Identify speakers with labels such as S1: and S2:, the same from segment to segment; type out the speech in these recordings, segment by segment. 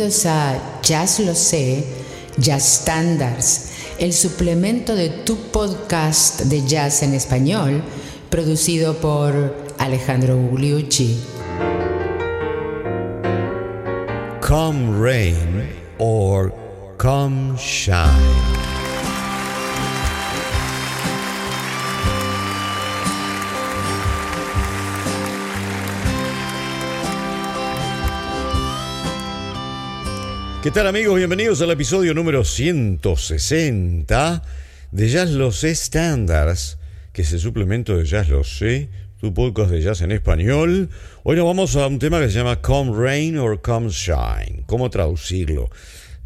S1: Bienvenidos a Jazz Lo Sé, Jazz Standards, el suplemento de tu podcast de jazz en español, producido por Alejandro Gugliucci.
S2: Come rain or come shine. ¿Qué tal amigos? Bienvenidos al episodio número 160 de Jazz Lo Sé Standards, que es el suplemento de Jazz Lo Sé, tu podcast de jazz en español. Hoy nos vamos a un tema que se llama Come Rain or Come Shine. ¿Cómo traducirlo?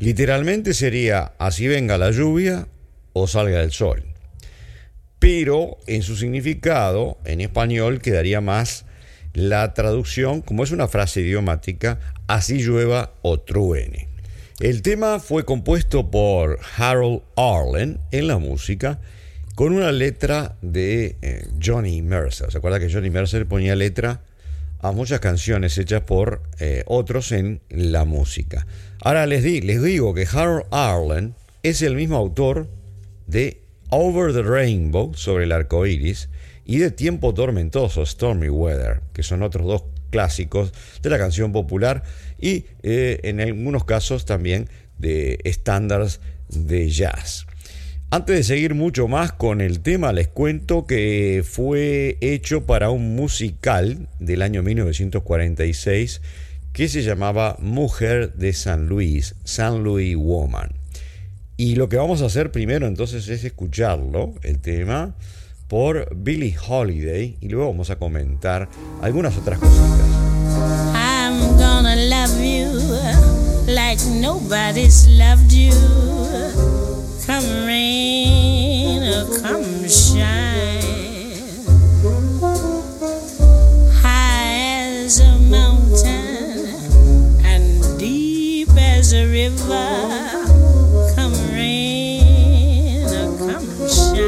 S2: Literalmente sería así venga la lluvia o salga el sol. Pero en su significado, en español, quedaría más la traducción, como es una frase idiomática, así llueva o truene. El tema fue compuesto por Harold Arlen en la música con una letra de eh, Johnny Mercer. ¿Se acuerda que Johnny Mercer ponía letra a muchas canciones hechas por eh, otros en la música? Ahora les, di, les digo que Harold Arlen es el mismo autor de Over the Rainbow, sobre el arco iris, y de Tiempo Tormentoso, Stormy Weather, que son otros dos clásicos de la canción popular y eh, en algunos casos también de estándares de jazz. Antes de seguir mucho más con el tema, les cuento que fue hecho para un musical del año 1946 que se llamaba Mujer de San Luis, San Luis Woman. Y lo que vamos a hacer primero entonces es escucharlo, el tema, por Billie Holiday y luego vamos a comentar algunas otras cositas.
S3: I'm like nobody's loved you. Come rain or come shine. High as a mountain and deep as a river. Come rain or come shine.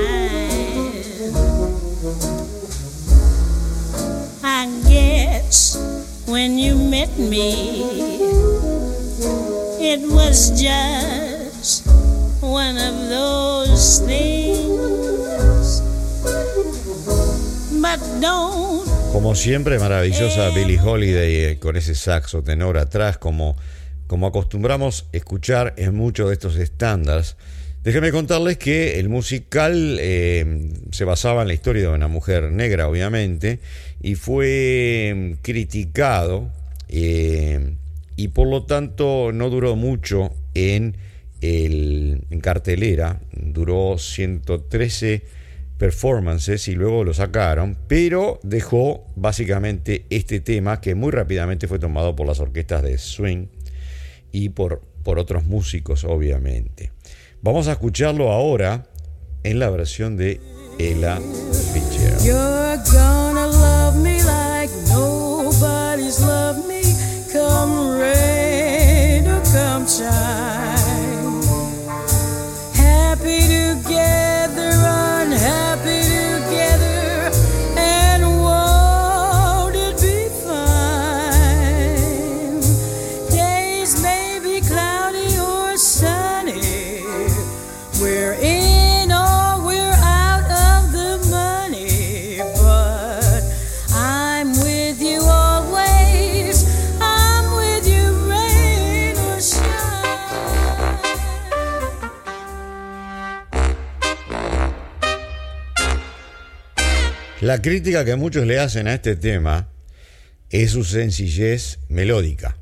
S3: I guess when you met me. It was just one of those things. But don't.
S2: Como siempre, maravillosa Billie Holiday eh, con ese saxo tenor atrás, como, como acostumbramos escuchar en muchos de estos estándares. Déjenme contarles que el musical eh, se basaba en la historia de una mujer negra, obviamente, y fue mm, criticado eh, y por lo tanto no duró mucho en, el, cartelera, duró 113 performances y luego lo sacaron, pero dejó básicamente este tema que muy rápidamente fue tomado por las orquestas de swing y por, por otros músicos obviamente. Vamos a escucharlo ahora en la versión de Ella Fitzgerald. La crítica que muchos le hacen a este tema es su sencillez melódica,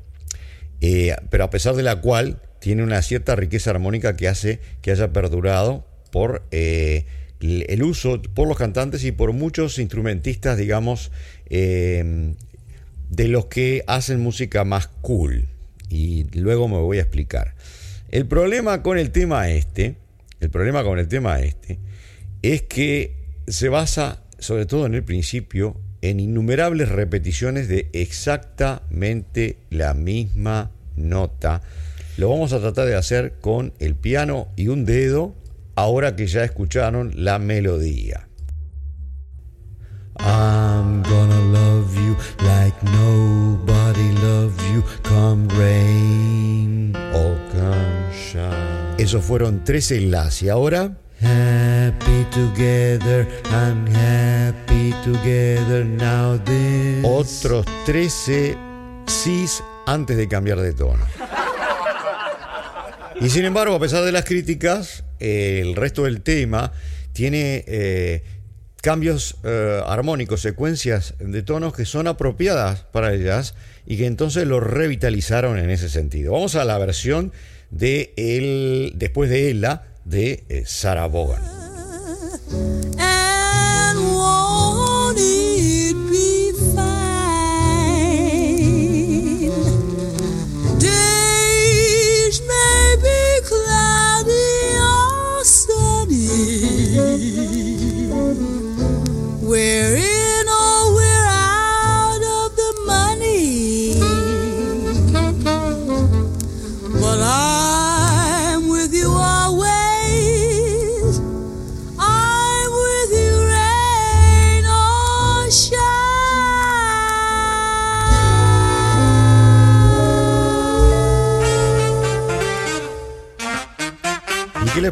S2: eh, pero a pesar de la cual tiene una cierta riqueza armónica que hace que haya perdurado por eh, el uso por los cantantes y por muchos instrumentistas, digamos, eh, de los que hacen música más cool. Y luego me voy a explicar. El problema con el tema este, el problema con el tema este, es que se basa sobre todo en el principio, en innumerables repeticiones de exactamente la misma nota. Lo vamos a tratar de hacer con el piano y un dedo, ahora que ya escucharon la melodía. I'm gonna love you like nobody you, come rain or come shine. Esos fueron 13 las y ahora Happy together, I'm happy together now this. Otros 13 sis antes de cambiar de tono. Y sin embargo, a pesar de las críticas, el resto del tema tiene eh, cambios eh, armónicos, secuencias de tonos que son apropiadas para el jazz y que entonces lo revitalizaron en ese sentido. Vamos a la versión de el, después de Ella de eh, Sarah Vaughan.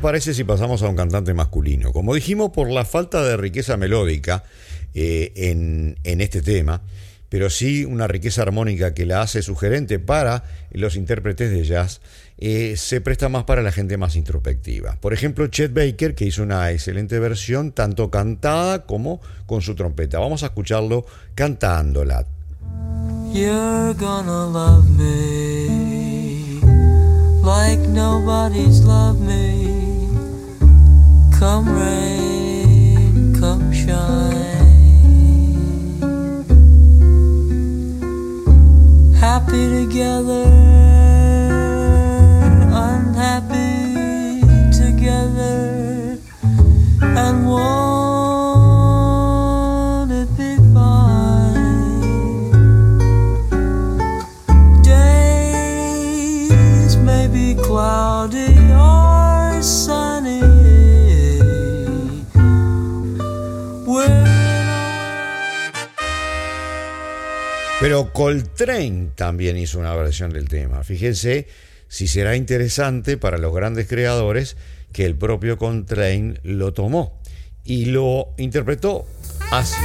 S2: Parece si pasamos a un cantante masculino? Como dijimos, por la falta de riqueza melódica eh, en, en este tema, pero sí una riqueza armónica que la hace sugerente para los intérpretes de jazz, eh, se presta más para la gente más introspectiva. Por ejemplo, Chet Baker, que hizo una excelente versión, tanto cantada como con su trompeta. Vamos a escucharlo cantándola.
S4: You're gonna love me like nobody's loved me. Come rain, come shine. Happy together, unhappy together, and won't
S2: Coltrane también hizo una versión del tema. Fíjense si será interesante para los grandes creadores que el propio Coltrane lo tomó y lo interpretó así.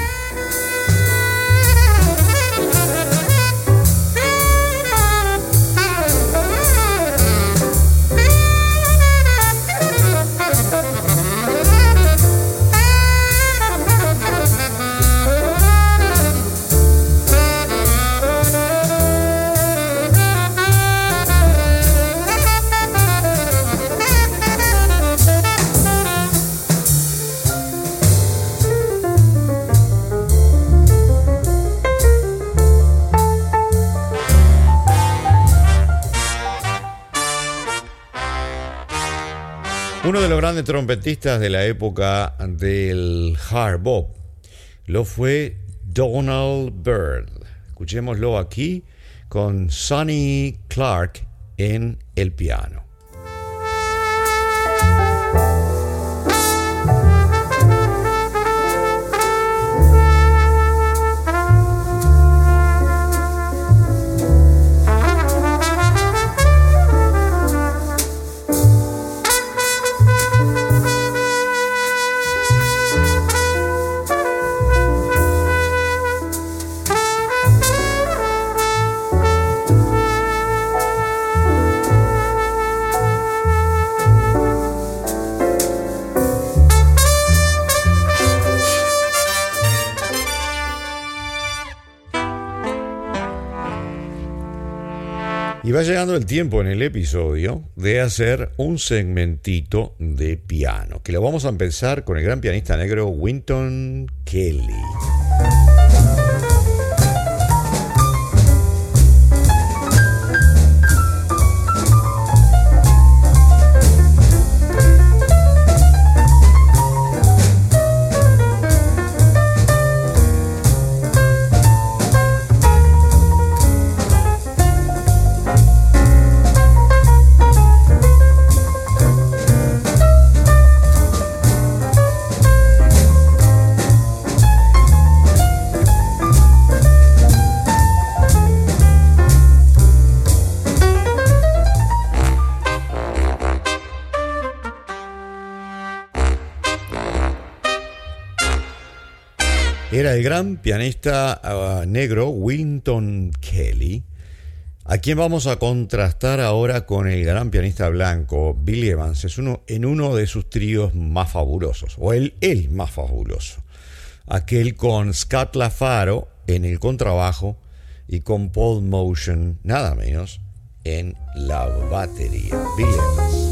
S2: Grandes trompetistas de la época del hard bop lo fue Donald Byrd. Escuchémoslo aquí con Sonny Clark en el piano. Y va llegando el tiempo en el episodio de hacer un segmentito de piano, que lo vamos a empezar con el gran pianista negro Winton Kelly. El gran pianista uh, negro Winton Kelly, a quien vamos a contrastar ahora con el gran pianista blanco Billy Evans, es uno, en uno de sus tríos más fabulosos, o el, el más fabuloso, aquel con Scott LaFaro en el contrabajo y con Paul Motion, nada menos, en la batería. Evans.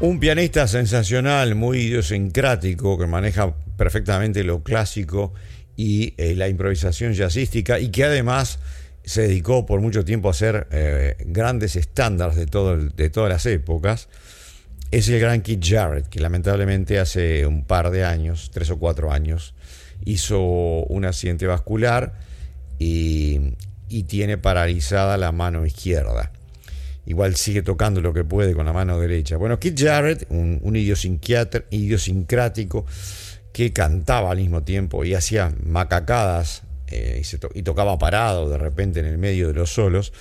S2: Un pianista sensacional, muy idiosincrático, que maneja perfectamente lo clásico y eh, la improvisación jazzística y que además se dedicó por mucho tiempo a hacer eh, grandes estándares de, todas las épocas, es el gran Keith Jarrett, que lamentablemente hace un par de años, tres o cuatro años, hizo un accidente vascular y tiene paralizada la mano izquierda igual sigue tocando lo que puede con la mano derecha. Bueno, Keith Jarrett, un, un idiosincrático que cantaba al mismo tiempo y hacía macacadas eh, y, tocaba parado de repente en el medio de los solos,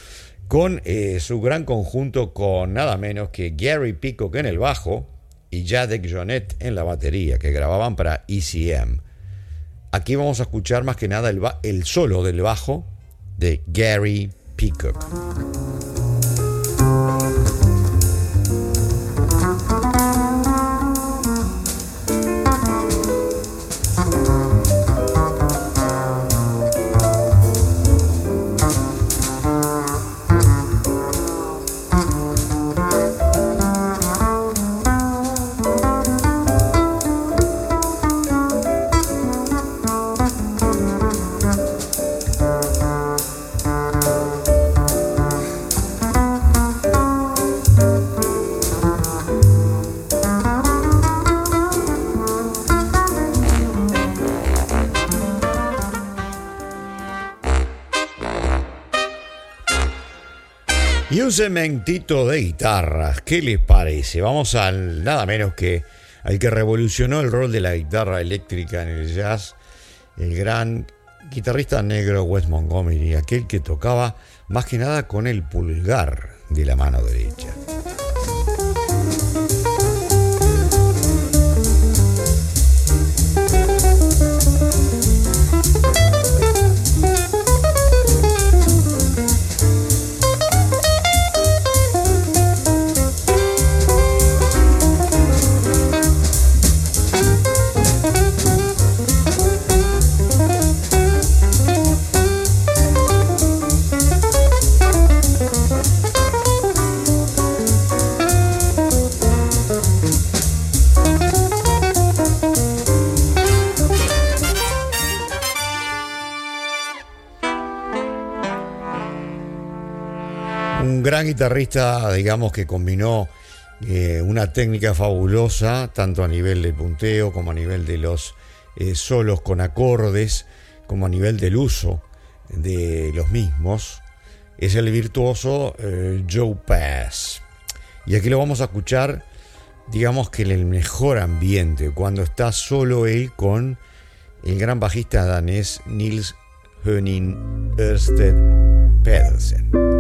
S2: con eh, su gran conjunto con nada menos que Gary Peacock en el bajo y Jadek Jonet en la batería, que grababan para ECM. Aquí vamos a escuchar más que nada el, el solo del bajo de Gary Peacock. Un cementito de guitarras, ¿qué les parece? Vamos al nada menos que al que revolucionó el rol de la guitarra eléctrica en el jazz, el gran guitarrista negro Wes Montgomery, aquel que tocaba más que nada con el pulgar de la mano derecha. Gran guitarrista, digamos, que combinó eh, una técnica fabulosa, tanto a nivel del punteo como a nivel de los eh, solos con acordes, como a nivel del uso de los mismos, es el virtuoso eh, Joe Pass. Y aquí lo vamos a escuchar, digamos que en el mejor ambiente, cuando está solo él con el gran bajista danés Nils Höning Ørsted Pedersen.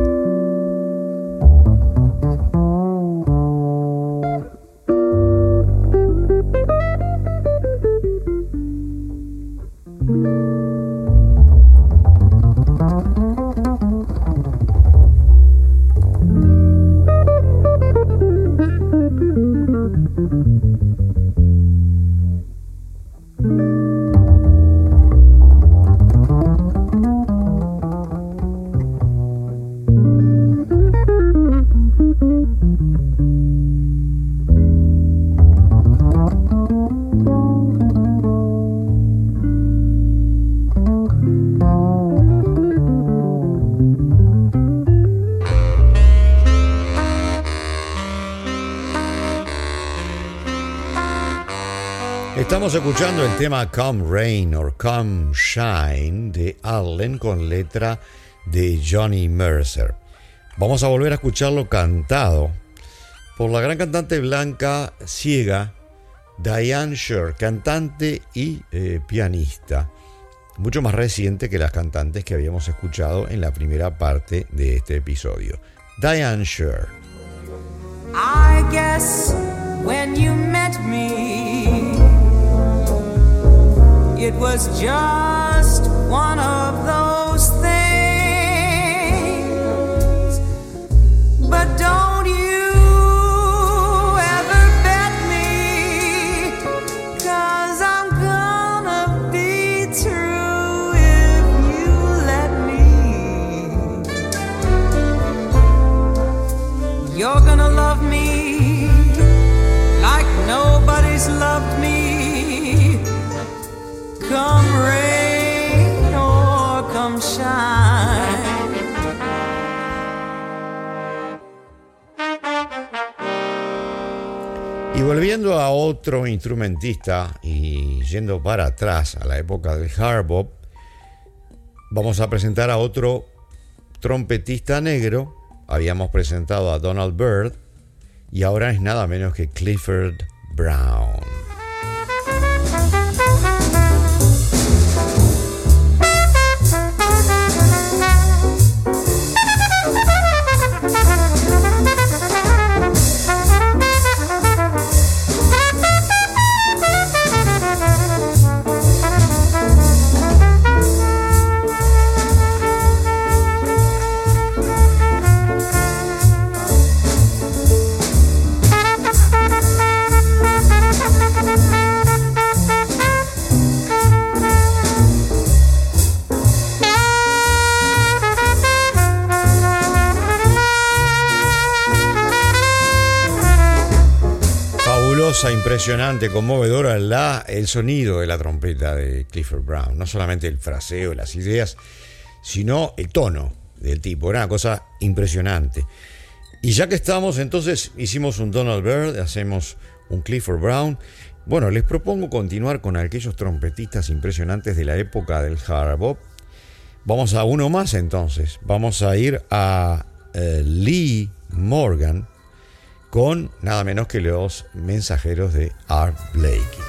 S2: Estamos escuchando el tema Come Rain or Come Shine de Allen con letra de Johnny Mercer. Vamos a volver a escucharlo cantado por la gran cantante blanca ciega Diane Sher, cantante y eh, pianista, mucho más reciente que las cantantes que habíamos escuchado en la primera parte de este episodio. Diane Sher.
S4: I guess when you met me, it was just one of
S2: Y volviendo a otro instrumentista y yendo para atrás a la época del hard bop, vamos a presentar a otro trompetista negro. Habíamos presentado a Donald Byrd y ahora es nada menos que Clifford Brown. Impresionante, conmovedora la, el sonido de la trompeta de Clifford Brown. No solamente el fraseo, las ideas, sino el tono del tipo. Era una cosa impresionante. Y ya que estamos, entonces hicimos un Donald Byrd, hacemos un Clifford Brown. Bueno, les propongo continuar con aquellos trompetistas impresionantes de la época del hard bop. Vamos a uno más entonces. Vamos a ir a eh, Lee Morgan con nada menos que los mensajeros de Art Blakey.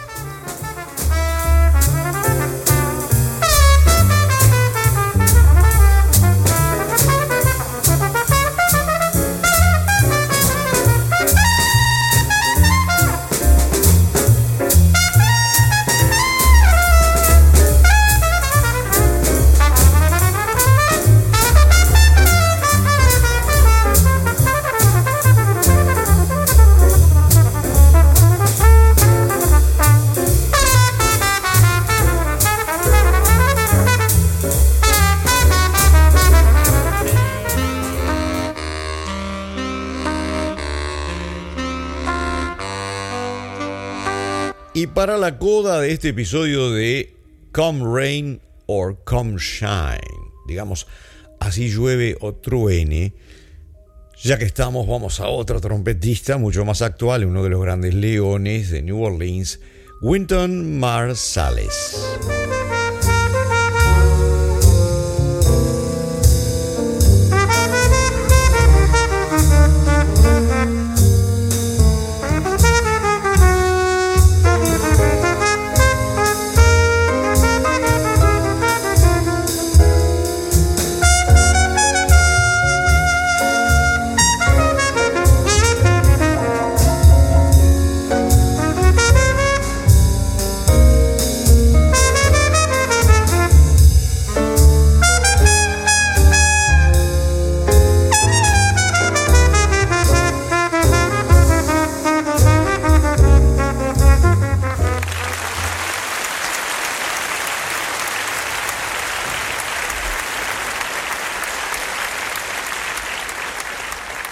S2: Para la coda de este episodio de Come Rain or Come Shine, digamos, así llueve o truene, ya que estamos, vamos a otro trompetista mucho más actual, uno de los grandes leones de New Orleans, Winton Marsalis.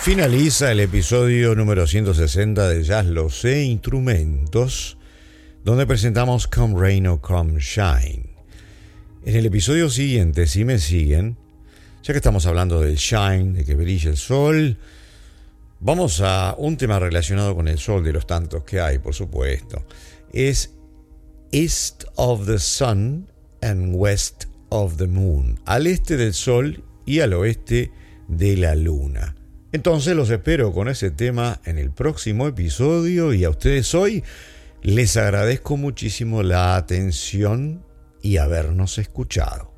S2: Finaliza el episodio número 160 de Jazz Lo Sé Instrumentos, donde presentamos Come Rain or Come Shine. En el episodio siguiente, si me siguen, ya que estamos hablando del shine, de que brille el sol, vamos a un tema relacionado con el sol, de los tantos que hay, por supuesto. Es East of the Sun and West of the Moon, al este del Sol y al oeste de la Luna. Entonces los espero con ese tema en el próximo episodio y a ustedes hoy les agradezco muchísimo la atención y habernos escuchado.